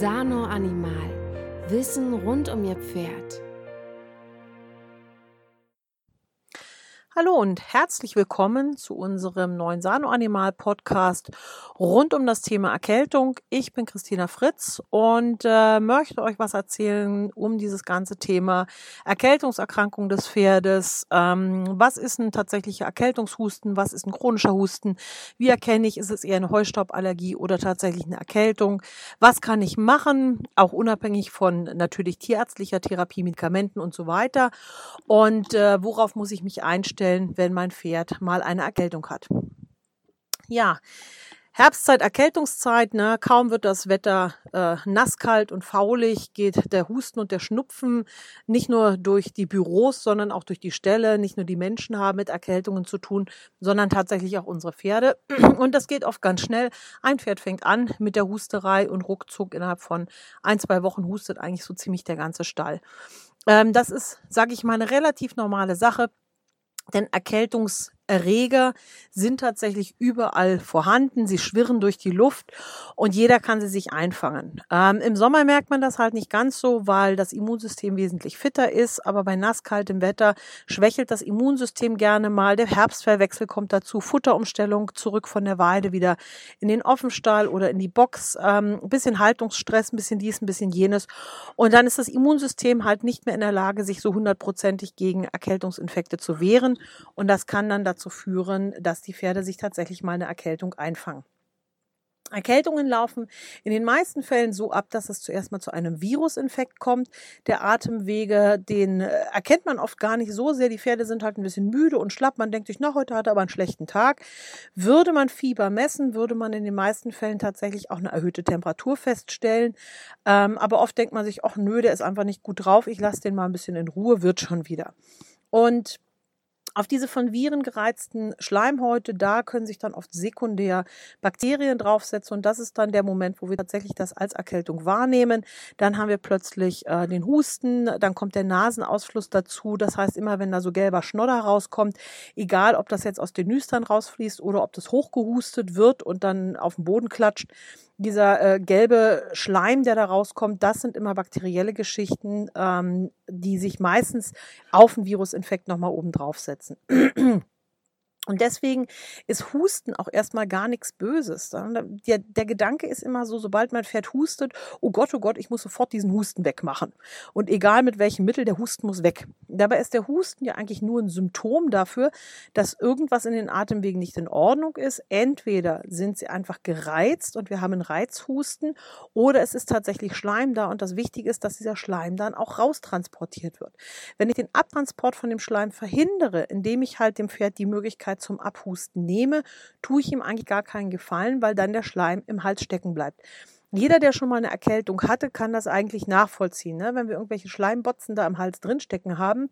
Sano Animal. Wissen rund um Ihr Pferd. Hallo und herzlich willkommen zu unserem neuen Sano Animal Podcast rund um das Thema Erkältung. Ich bin Christina Fritz und äh, möchte euch was erzählen um dieses ganze Thema Erkältungserkrankung des Pferdes. Ähm, was ist ein tatsächlicher Erkältungshusten? Was ist ein chronischer Husten? Wie erkenne ich, ist es eher eine Heustauballergie oder tatsächlich eine Erkältung? Was kann ich machen? Auch unabhängig von natürlich tierärztlicher Therapie, Medikamenten und so weiter. Und äh, worauf muss ich mich einstellen? Feststellen, wenn mein Pferd mal eine Erkältung hat. Ja, Herbstzeit, Erkältungszeit, ne? kaum wird das Wetter äh, nasskalt und faulig, geht der Husten und der Schnupfen nicht nur durch die Büros, sondern auch durch die Ställe. Nicht nur die Menschen haben mit Erkältungen zu tun, sondern tatsächlich auch unsere Pferde. Und das geht oft ganz schnell. Ein Pferd fängt an mit der Husterei und ruckzuck innerhalb von ein, zwei Wochen hustet eigentlich so ziemlich der ganze Stall. Ähm, das ist, sage ich mal, eine relativ normale Sache. Denn Erkältungserreger sind tatsächlich überall vorhanden. Sie schwirren durch die Luft und jeder kann sie sich einfangen. Ähm, Im Sommer merkt man das halt nicht ganz so, weil das Immunsystem wesentlich fitter ist. Aber bei nasskaltem Wetter schwächelt das Immunsystem gerne mal. Der Herbstverwechsel kommt dazu. Futterumstellung zurück von der Weide wieder in den Offenstall oder in die Box. Ähm, ein bisschen Haltungsstress, ein bisschen dies, ein bisschen jenes. Und dann ist das Immunsystem halt nicht mehr in der Lage, sich so hundertprozentig gegen Erkältungsinfekte zu wehren. Und das kann dann dazu führen, dass die Pferde sich tatsächlich mal eine Erkältung einfangen. Erkältungen laufen in den meisten Fällen so ab, dass es zuerst mal zu einem Virusinfekt kommt. Der Atemwege, den äh, erkennt man oft gar nicht so sehr. Die Pferde sind halt ein bisschen müde und schlapp. Man denkt sich, na, heute hat er aber einen schlechten Tag. Würde man Fieber messen, würde man in den meisten Fällen tatsächlich auch eine erhöhte Temperatur feststellen. Ähm, aber oft denkt man sich, ach nö, der ist einfach nicht gut drauf. Ich lasse den mal ein bisschen in Ruhe, wird schon wieder. Und auf diese von Viren gereizten Schleimhäute, da können sich dann oft sekundär Bakterien draufsetzen und das ist dann der Moment, wo wir tatsächlich das als Erkältung wahrnehmen. Dann haben wir plötzlich äh, den Husten, dann kommt der Nasenausfluss dazu. Das heißt, immer wenn da so gelber Schnodder rauskommt, egal ob das jetzt aus den Nüstern rausfließt oder ob das hochgehustet wird und dann auf den Boden klatscht, dieser äh, gelbe Schleim, der da rauskommt, das sind immer bakterielle Geschichten, ähm, die sich meistens auf den Virusinfekt nochmal oben draufsetzen. Und deswegen ist Husten auch erstmal gar nichts Böses. Der, der, Gedanke ist immer so, sobald mein Pferd hustet, oh Gott, oh Gott, ich muss sofort diesen Husten wegmachen. Und egal mit welchem Mittel, der Husten muss weg. Dabei ist der Husten ja eigentlich nur ein Symptom dafür, dass irgendwas in den Atemwegen nicht in Ordnung ist. Entweder sind sie einfach gereizt und wir haben einen Reizhusten oder es ist tatsächlich Schleim da und das Wichtige ist, dass dieser Schleim dann auch raustransportiert wird. Wenn ich den Abtransport von dem Schleim verhindere, indem ich halt dem Pferd die Möglichkeit Möglichkeit zum Abhusten nehme, tue ich ihm eigentlich gar keinen Gefallen, weil dann der Schleim im Hals stecken bleibt. Jeder, der schon mal eine Erkältung hatte, kann das eigentlich nachvollziehen. Ne? Wenn wir irgendwelche Schleimbotzen da im Hals drinstecken haben,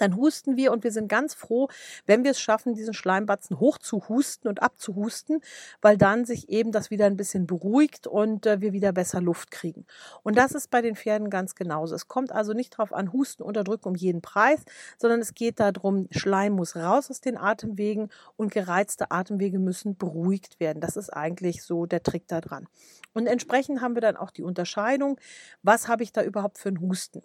dann husten wir und wir sind ganz froh, wenn wir es schaffen, diesen Schleimbatzen hochzuhusten und abzuhusten, weil dann sich eben das wieder ein bisschen beruhigt und äh, wir wieder besser Luft kriegen. Und das ist bei den Pferden ganz genauso. Es kommt also nicht darauf an, Husten unterdrücken um jeden Preis, sondern es geht darum, Schleim muss raus aus den Atemwegen und gereizte Atemwege müssen beruhigt werden. Das ist eigentlich so der Trick daran. Und entsprechend haben wir dann auch die Unterscheidung, was habe ich da überhaupt für einen Husten?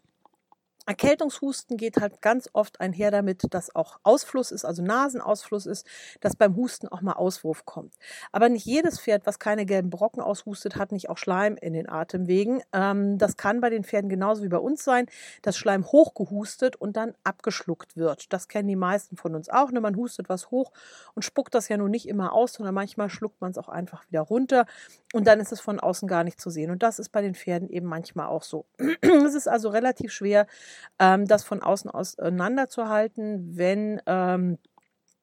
Erkältungshusten geht halt ganz oft einher damit, dass auch Ausfluss ist, also Nasenausfluss ist, dass beim Husten auch mal Auswurf kommt. Aber nicht jedes Pferd, was keine gelben Brocken aushustet, hat nicht auch Schleim in den Atemwegen. Ähm, das kann bei den Pferden genauso wie bei uns sein, dass Schleim hochgehustet und dann abgeschluckt wird. Das kennen die meisten von uns auch. Ne? Man hustet was hoch und spuckt das ja nun nicht immer aus, sondern manchmal schluckt man es auch einfach wieder runter und dann ist es von außen gar nicht zu sehen. Und das ist bei den Pferden eben manchmal auch so. es ist also relativ schwer, ähm, das von außen auseinanderzuhalten, wenn ähm,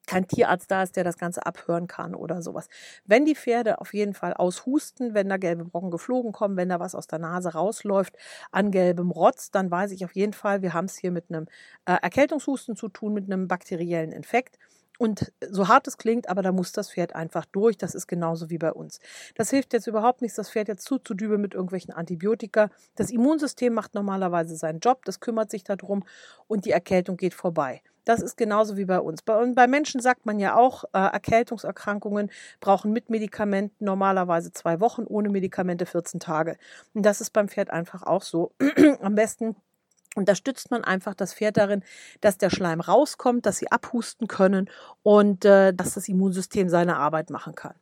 kein Tierarzt da ist, der das Ganze abhören kann oder sowas. Wenn die Pferde auf jeden Fall aushusten, wenn da gelbe Brocken geflogen kommen, wenn da was aus der Nase rausläuft an gelbem Rotz, dann weiß ich auf jeden Fall, wir haben es hier mit einem äh, Erkältungshusten zu tun, mit einem bakteriellen Infekt. Und so hart es klingt, aber da muss das Pferd einfach durch. Das ist genauso wie bei uns. Das hilft jetzt überhaupt nichts, das Pferd jetzt zuzudübeln mit irgendwelchen Antibiotika. Das Immunsystem macht normalerweise seinen Job, das kümmert sich darum und die Erkältung geht vorbei. Das ist genauso wie bei uns. Bei, bei Menschen sagt man ja auch, äh, Erkältungserkrankungen brauchen mit Medikamenten normalerweise zwei Wochen, ohne Medikamente 14 Tage. Und das ist beim Pferd einfach auch so. Am besten unterstützt man einfach das Pferd darin, dass der Schleim rauskommt, dass sie abhusten können und äh, dass das Immunsystem seine Arbeit machen kann.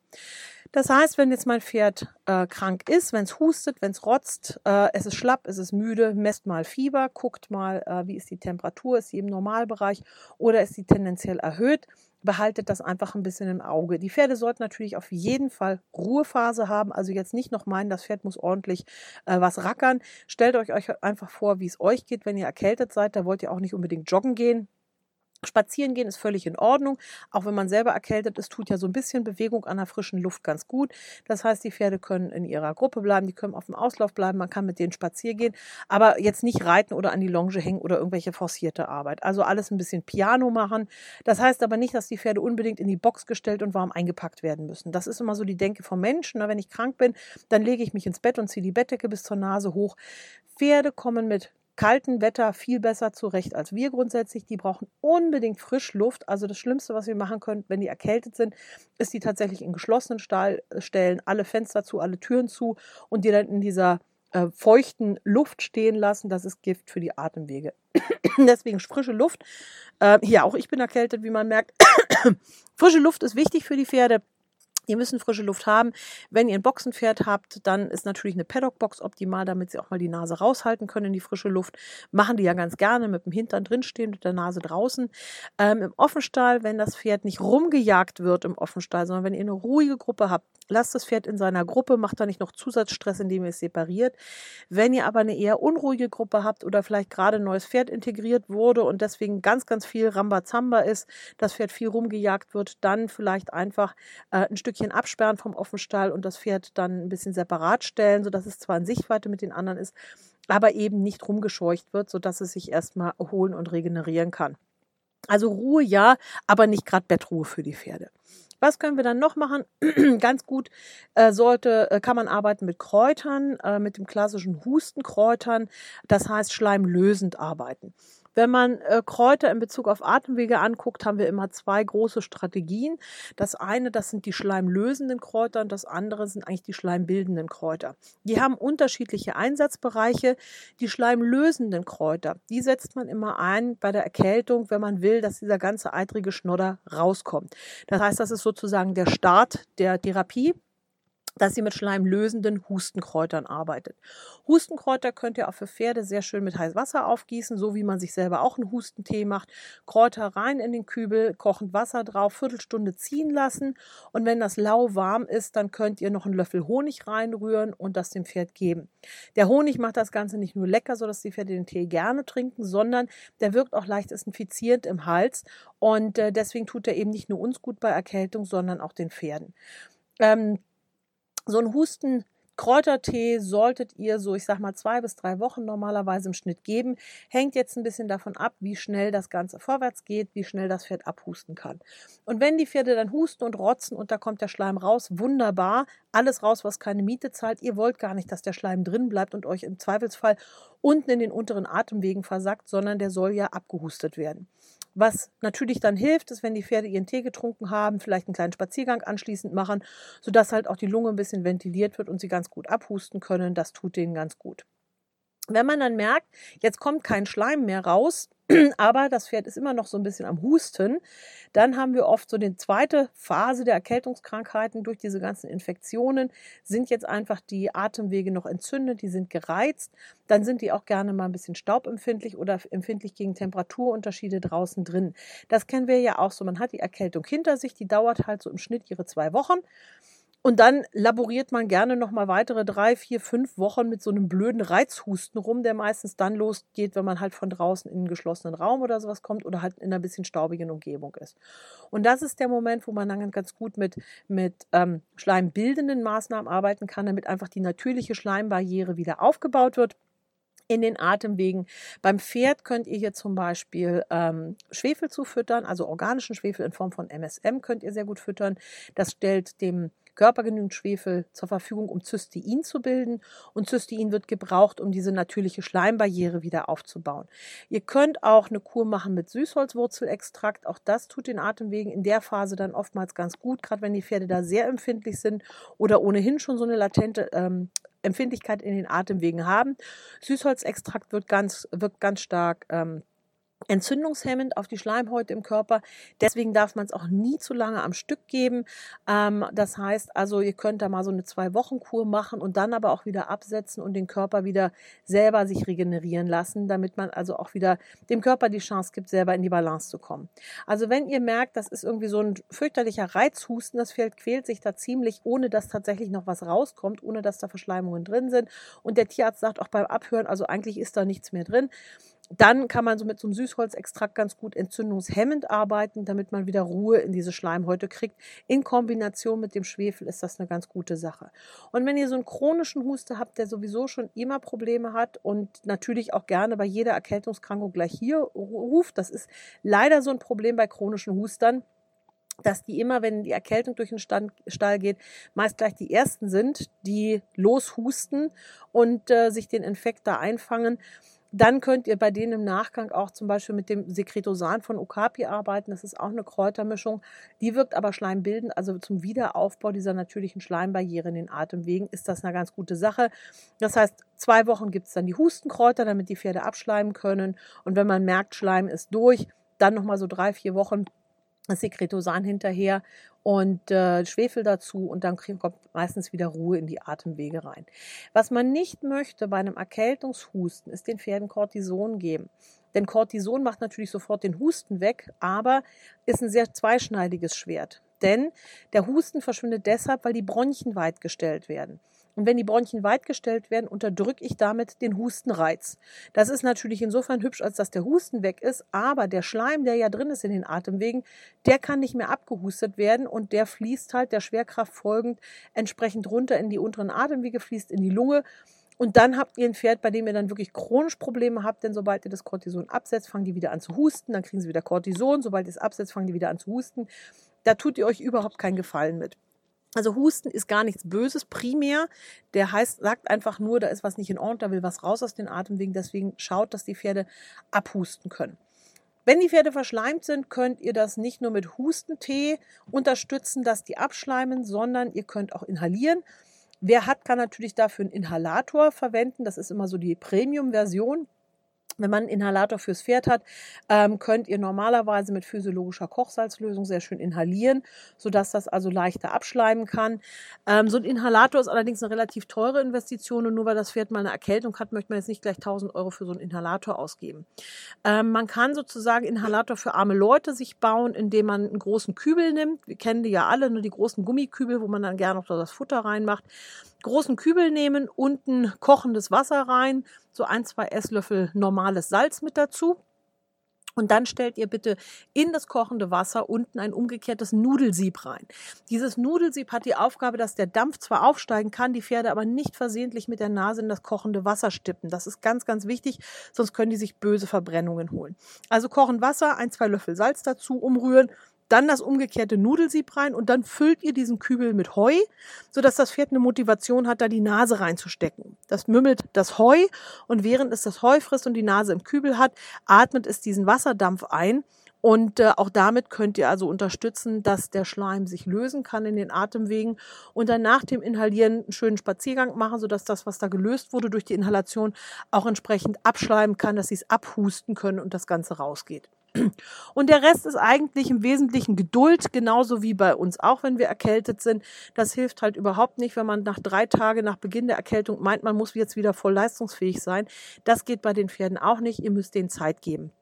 Das heißt, wenn jetzt mein Pferd äh, krank ist, wenn es hustet, wenn es rotzt, äh, es ist schlapp, es ist müde, messt mal Fieber, guckt mal, äh, wie ist die Temperatur, ist sie im Normalbereich oder ist sie tendenziell erhöht, behaltet das einfach ein bisschen im Auge. Die Pferde sollten natürlich auf jeden Fall Ruhephase haben, also jetzt nicht noch meinen, das Pferd muss ordentlich äh, was rackern. Stellt euch, euch einfach vor, wie es euch geht, wenn ihr erkältet seid. Da wollt ihr auch nicht unbedingt joggen gehen. Spazieren gehen ist völlig in Ordnung, auch wenn man selber erkältet ist, tut ja so ein bisschen Bewegung an der frischen Luft ganz gut. Das heißt, die Pferde können in ihrer Gruppe bleiben, die können auf dem Auslauf bleiben, man kann mit denen spazieren gehen, aber jetzt nicht reiten oder an die Longe hängen oder irgendwelche forcierte Arbeit. Also alles ein bisschen Piano machen. Das heißt aber nicht, dass die Pferde unbedingt in die Box gestellt und warm eingepackt werden müssen. Das ist immer so die Denke vom Menschen. Wenn ich krank bin, dann lege ich mich ins Bett und ziehe die Bettdecke bis zur Nase hoch. Pferde kommen mit kalten Wetter viel besser zurecht als wir grundsätzlich. Die brauchen unbedingt Frischluft. Also das Schlimmste, was wir machen können, wenn die erkältet sind, ist die tatsächlich in geschlossenen Stall äh, stellen, alle Fenster zu, alle Türen zu und die dann in dieser äh, feuchten Luft stehen lassen. Das ist Gift für die Atemwege. Deswegen frische Luft. Äh, hier auch ich bin erkältet, wie man merkt. frische Luft ist wichtig für die Pferde. Ihr müssen frische Luft haben. Wenn ihr ein Boxenpferd habt, dann ist natürlich eine Paddock-Box optimal, damit sie auch mal die Nase raushalten können in die frische Luft. Machen die ja ganz gerne mit dem Hintern drinstehen, mit der Nase draußen. Ähm, Im Offenstall, wenn das Pferd nicht rumgejagt wird im Offenstall, sondern wenn ihr eine ruhige Gruppe habt, lasst das Pferd in seiner Gruppe, macht da nicht noch Zusatzstress, indem ihr es separiert. Wenn ihr aber eine eher unruhige Gruppe habt oder vielleicht gerade ein neues Pferd integriert wurde und deswegen ganz, ganz viel Rambazamba ist, das Pferd viel rumgejagt wird, dann vielleicht einfach äh, ein Stückchen absperren vom Offenstall und das Pferd dann ein bisschen separat stellen, sodass es zwar in Sichtweite mit den anderen ist, aber eben nicht rumgescheucht wird, sodass es sich erstmal erholen und regenerieren kann. Also Ruhe ja, aber nicht gerade Bettruhe für die Pferde. Was können wir dann noch machen? Ganz gut äh, sollte, äh, kann man arbeiten mit Kräutern, äh, mit dem klassischen Hustenkräutern, das heißt schleimlösend arbeiten. Wenn man äh, Kräuter in Bezug auf Atemwege anguckt, haben wir immer zwei große Strategien. Das eine, das sind die schleimlösenden Kräuter und das andere sind eigentlich die schleimbildenden Kräuter. Die haben unterschiedliche Einsatzbereiche. Die schleimlösenden Kräuter, die setzt man immer ein bei der Erkältung, wenn man will, dass dieser ganze eitrige Schnodder rauskommt. Das heißt, das ist sozusagen der Start der Therapie dass sie mit schleimlösenden Hustenkräutern arbeitet. Hustenkräuter könnt ihr auch für Pferde sehr schön mit heißem Wasser aufgießen, so wie man sich selber auch einen Hustentee macht. Kräuter rein in den Kübel, kochend Wasser drauf, Viertelstunde ziehen lassen und wenn das lauwarm ist, dann könnt ihr noch einen Löffel Honig reinrühren und das dem Pferd geben. Der Honig macht das Ganze nicht nur lecker, sodass die Pferde den Tee gerne trinken, sondern der wirkt auch leicht desinfizierend im Hals und äh, deswegen tut er eben nicht nur uns gut bei Erkältung, sondern auch den Pferden. Ähm, so ein Husten Kräutertee solltet ihr so, ich sag mal, zwei bis drei Wochen normalerweise im Schnitt geben. Hängt jetzt ein bisschen davon ab, wie schnell das Ganze vorwärts geht, wie schnell das Pferd abhusten kann. Und wenn die Pferde dann husten und rotzen und da kommt der Schleim raus, wunderbar. Alles raus, was keine Miete zahlt. Ihr wollt gar nicht, dass der Schleim drin bleibt und euch im Zweifelsfall unten in den unteren Atemwegen versackt, sondern der soll ja abgehustet werden. Was natürlich dann hilft, ist, wenn die Pferde ihren Tee getrunken haben, vielleicht einen kleinen Spaziergang anschließend machen, sodass halt auch die Lunge ein bisschen ventiliert wird und sie ganz gut abhusten können. Das tut denen ganz gut. Wenn man dann merkt, jetzt kommt kein Schleim mehr raus, aber das Pferd ist immer noch so ein bisschen am Husten, dann haben wir oft so die zweite Phase der Erkältungskrankheiten durch diese ganzen Infektionen, sind jetzt einfach die Atemwege noch entzündet, die sind gereizt, dann sind die auch gerne mal ein bisschen staubempfindlich oder empfindlich gegen Temperaturunterschiede draußen drin. Das kennen wir ja auch so, man hat die Erkältung hinter sich, die dauert halt so im Schnitt ihre zwei Wochen. Und dann laboriert man gerne noch mal weitere drei, vier, fünf Wochen mit so einem blöden Reizhusten rum, der meistens dann losgeht, wenn man halt von draußen in einen geschlossenen Raum oder sowas kommt oder halt in einer bisschen staubigen Umgebung ist. Und das ist der Moment, wo man dann ganz gut mit, mit ähm, schleimbildenden Maßnahmen arbeiten kann, damit einfach die natürliche Schleimbarriere wieder aufgebaut wird in den Atemwegen. Beim Pferd könnt ihr hier zum Beispiel ähm, Schwefel zufüttern, also organischen Schwefel in Form von MSM könnt ihr sehr gut füttern. Das stellt dem Körper genügend Schwefel zur Verfügung, um Cystein zu bilden. Und Cystein wird gebraucht, um diese natürliche Schleimbarriere wieder aufzubauen. Ihr könnt auch eine Kur machen mit Süßholzwurzelextrakt. Auch das tut den Atemwegen in der Phase dann oftmals ganz gut, gerade wenn die Pferde da sehr empfindlich sind oder ohnehin schon so eine latente ähm, Empfindlichkeit in den Atemwegen haben. Süßholzextrakt wird ganz, wirkt ganz stark ähm, entzündungshemmend auf die Schleimhäute im Körper. Deswegen darf man es auch nie zu lange am Stück geben. Ähm, das heißt also, ihr könnt da mal so eine Zwei-Wochen-Kur machen und dann aber auch wieder absetzen und den Körper wieder selber sich regenerieren lassen, damit man also auch wieder dem Körper die Chance gibt, selber in die Balance zu kommen. Also wenn ihr merkt, das ist irgendwie so ein fürchterlicher Reizhusten, das Pferd quält sich da ziemlich, ohne dass tatsächlich noch was rauskommt, ohne dass da Verschleimungen drin sind und der Tierarzt sagt auch beim Abhören, also eigentlich ist da nichts mehr drin, dann kann man so mit so einem Süßholzextrakt ganz gut entzündungshemmend arbeiten, damit man wieder Ruhe in diese Schleimhäute kriegt. In Kombination mit dem Schwefel ist das eine ganz gute Sache. Und wenn ihr so einen chronischen Huster habt, der sowieso schon immer Probleme hat und natürlich auch gerne bei jeder Erkältungskrankung gleich hier ruft, das ist leider so ein Problem bei chronischen Hustern dass die immer, wenn die Erkältung durch den Stall geht, meist gleich die ersten sind, die loshusten und äh, sich den Infekt da einfangen. Dann könnt ihr bei denen im Nachgang auch zum Beispiel mit dem Sekretosan von Okapi arbeiten. Das ist auch eine Kräutermischung. Die wirkt aber schleimbildend, also zum Wiederaufbau dieser natürlichen Schleimbarriere in den Atemwegen ist das eine ganz gute Sache. Das heißt, zwei Wochen gibt es dann die Hustenkräuter, damit die Pferde abschleimen können. Und wenn man merkt, Schleim ist durch, dann nochmal so drei, vier Wochen Sekretosan hinterher und äh, Schwefel dazu und dann kommt meistens wieder Ruhe in die Atemwege rein. Was man nicht möchte bei einem Erkältungshusten ist den Pferden Cortison geben. Denn Cortison macht natürlich sofort den Husten weg, aber ist ein sehr zweischneidiges Schwert. Denn der Husten verschwindet deshalb, weil die Bronchien weit gestellt werden. Und wenn die Bronchien weit gestellt werden, unterdrücke ich damit den Hustenreiz. Das ist natürlich insofern hübsch, als dass der Husten weg ist, aber der Schleim, der ja drin ist in den Atemwegen, der kann nicht mehr abgehustet werden und der fließt halt der Schwerkraft folgend entsprechend runter in die unteren Atemwege, fließt in die Lunge. Und dann habt ihr ein Pferd, bei dem ihr dann wirklich chronisch Probleme habt, denn sobald ihr das Cortison absetzt, fangen die wieder an zu husten, dann kriegen sie wieder Cortison, sobald ihr es absetzt, fangen die wieder an zu husten. Da tut ihr euch überhaupt keinen Gefallen mit. Also Husten ist gar nichts Böses primär. Der heißt, sagt einfach nur, da ist was nicht in Ordnung, da will was raus aus den Atemwegen. Deswegen schaut, dass die Pferde abhusten können. Wenn die Pferde verschleimt sind, könnt ihr das nicht nur mit Hustentee unterstützen, dass die abschleimen, sondern ihr könnt auch inhalieren. Wer hat, kann natürlich dafür einen Inhalator verwenden. Das ist immer so die Premium-Version. Wenn man einen Inhalator fürs Pferd hat, ähm, könnt ihr normalerweise mit physiologischer Kochsalzlösung sehr schön inhalieren, sodass das also leichter abschleimen kann. Ähm, so ein Inhalator ist allerdings eine relativ teure Investition und nur weil das Pferd mal eine Erkältung hat, möchte man jetzt nicht gleich 1000 Euro für so einen Inhalator ausgeben. Ähm, man kann sozusagen Inhalator für arme Leute sich bauen, indem man einen großen Kübel nimmt. Wir kennen die ja alle, nur die großen Gummikübel, wo man dann gerne noch das Futter reinmacht großen Kübel nehmen, unten kochendes Wasser rein, so ein, zwei Esslöffel normales Salz mit dazu. Und dann stellt ihr bitte in das kochende Wasser unten ein umgekehrtes Nudelsieb rein. Dieses Nudelsieb hat die Aufgabe, dass der Dampf zwar aufsteigen kann, die Pferde aber nicht versehentlich mit der Nase in das kochende Wasser stippen. Das ist ganz, ganz wichtig, sonst können die sich böse Verbrennungen holen. Also kochen Wasser, ein, zwei Löffel Salz dazu, umrühren, dann das umgekehrte Nudelsieb rein und dann füllt ihr diesen Kübel mit Heu, sodass das Pferd eine Motivation hat, da die Nase reinzustecken. Das mümmelt das Heu und während es das Heu frisst und die Nase im Kübel hat, atmet es diesen Wasserdampf ein und äh, auch damit könnt ihr also unterstützen, dass der Schleim sich lösen kann in den Atemwegen und dann nach dem Inhalieren einen schönen Spaziergang machen, sodass das, was da gelöst wurde durch die Inhalation, auch entsprechend abschleimen kann, dass sie es abhusten können und das Ganze rausgeht. Und der Rest ist eigentlich im Wesentlichen Geduld, genauso wie bei uns auch, wenn wir erkältet sind. Das hilft halt überhaupt nicht, wenn man nach drei Tagen nach Beginn der Erkältung meint, man muss jetzt wieder voll leistungsfähig sein. Das geht bei den Pferden auch nicht. Ihr müsst denen Zeit geben.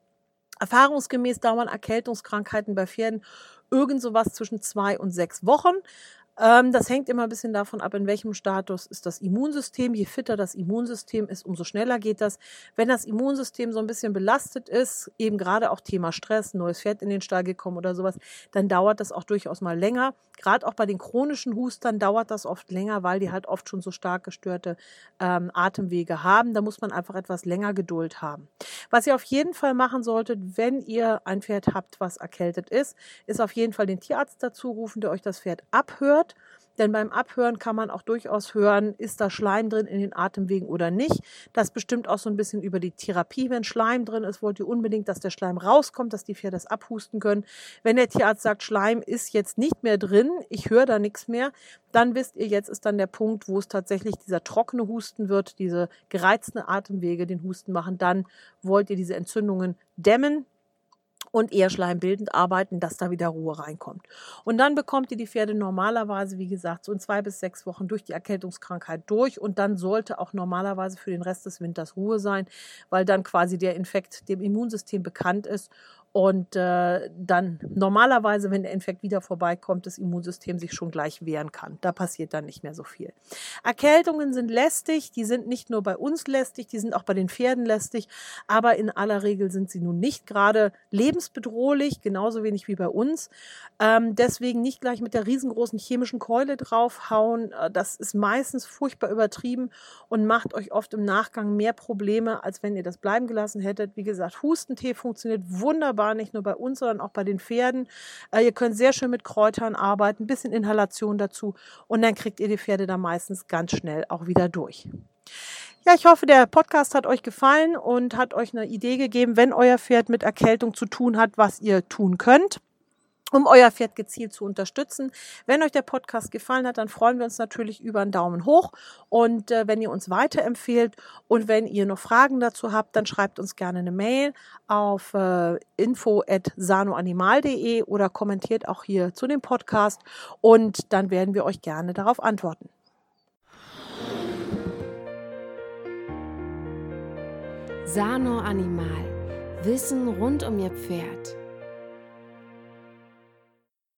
Erfahrungsgemäß dauern Erkältungskrankheiten bei Pferden irgend sowas zwischen zwei und sechs Wochen. Ähm, das hängt immer ein bisschen davon ab, in welchem Status ist das Immunsystem. Je fitter das Immunsystem ist, umso schneller geht das. Wenn das Immunsystem so ein bisschen belastet ist, eben gerade auch Thema Stress, neues Pferd in den Stall gekommen oder sowas, dann dauert das auch durchaus mal länger. Gerade auch bei den chronischen Hustern dauert das oft länger, weil die halt oft schon so stark gestörte ähm, Atemwege haben. Da muss man einfach etwas länger Geduld haben. Was ihr auf jeden Fall machen solltet, wenn ihr ein Pferd habt, was erkältet ist, ist auf jeden Fall den Tierarzt dazu rufen, der euch das Pferd abhört. Denn beim Abhören kann man auch durchaus hören, ist da Schleim drin in den Atemwegen oder nicht. Das bestimmt auch so ein bisschen über die Therapie. Wenn Schleim drin ist, wollt ihr unbedingt, dass der Schleim rauskommt, dass die Pferde das abhusten können. Wenn der Tierarzt sagt, Schleim ist jetzt nicht mehr drin, ich höre da nichts mehr, dann wisst ihr, jetzt ist dann der Punkt, wo es tatsächlich dieser trockene Husten wird, diese gereizten Atemwege den Husten machen. Dann wollt ihr diese Entzündungen dämmen und eher schleimbildend arbeiten, dass da wieder Ruhe reinkommt. Und dann bekommt ihr die Pferde normalerweise, wie gesagt, so in zwei bis sechs Wochen durch die Erkältungskrankheit durch und dann sollte auch normalerweise für den Rest des Winters Ruhe sein, weil dann quasi der Infekt dem Immunsystem bekannt ist und äh, dann normalerweise, wenn der Infekt wieder vorbeikommt, das Immunsystem sich schon gleich wehren kann. Da passiert dann nicht mehr so viel. Erkältungen sind lästig, die sind nicht nur bei uns lästig, die sind auch bei den Pferden lästig, aber in aller Regel sind sie nun nicht gerade lebensbedrohlich, genauso wenig wie bei uns. Ähm, deswegen nicht gleich mit der riesengroßen chemischen Keule draufhauen. Äh, das ist meistens furchtbar übertrieben und macht euch oft im Nachgang mehr Probleme, als wenn ihr das bleiben gelassen hättet. Wie gesagt, Hustentee funktioniert wunderbar wunderbar, nicht nur bei uns, sondern auch bei den Pferden. Äh, ihr könnt sehr schön mit Kräutern arbeiten, ein bisschen Inhalation dazu und dann kriegt ihr die Pferde da meistens ganz schnell auch wieder durch. Ja, ich hoffe, der Podcast hat euch gefallen und hat euch eine Idee gegeben, wenn euer Pferd mit Erkältung zu tun hat, was ihr tun könnt um euer Pferd gezielt zu unterstützen. Wenn euch der Podcast gefallen hat, dann freuen wir uns natürlich über einen Daumen hoch und äh, wenn ihr uns weiterempfehlt und wenn ihr noch Fragen dazu habt, dann schreibt uns gerne eine Mail auf äh, info@sanoanimal.de oder kommentiert auch hier zu dem Podcast und dann werden wir euch gerne darauf antworten. Sano Animal. Wissen rund um Ihr Pferd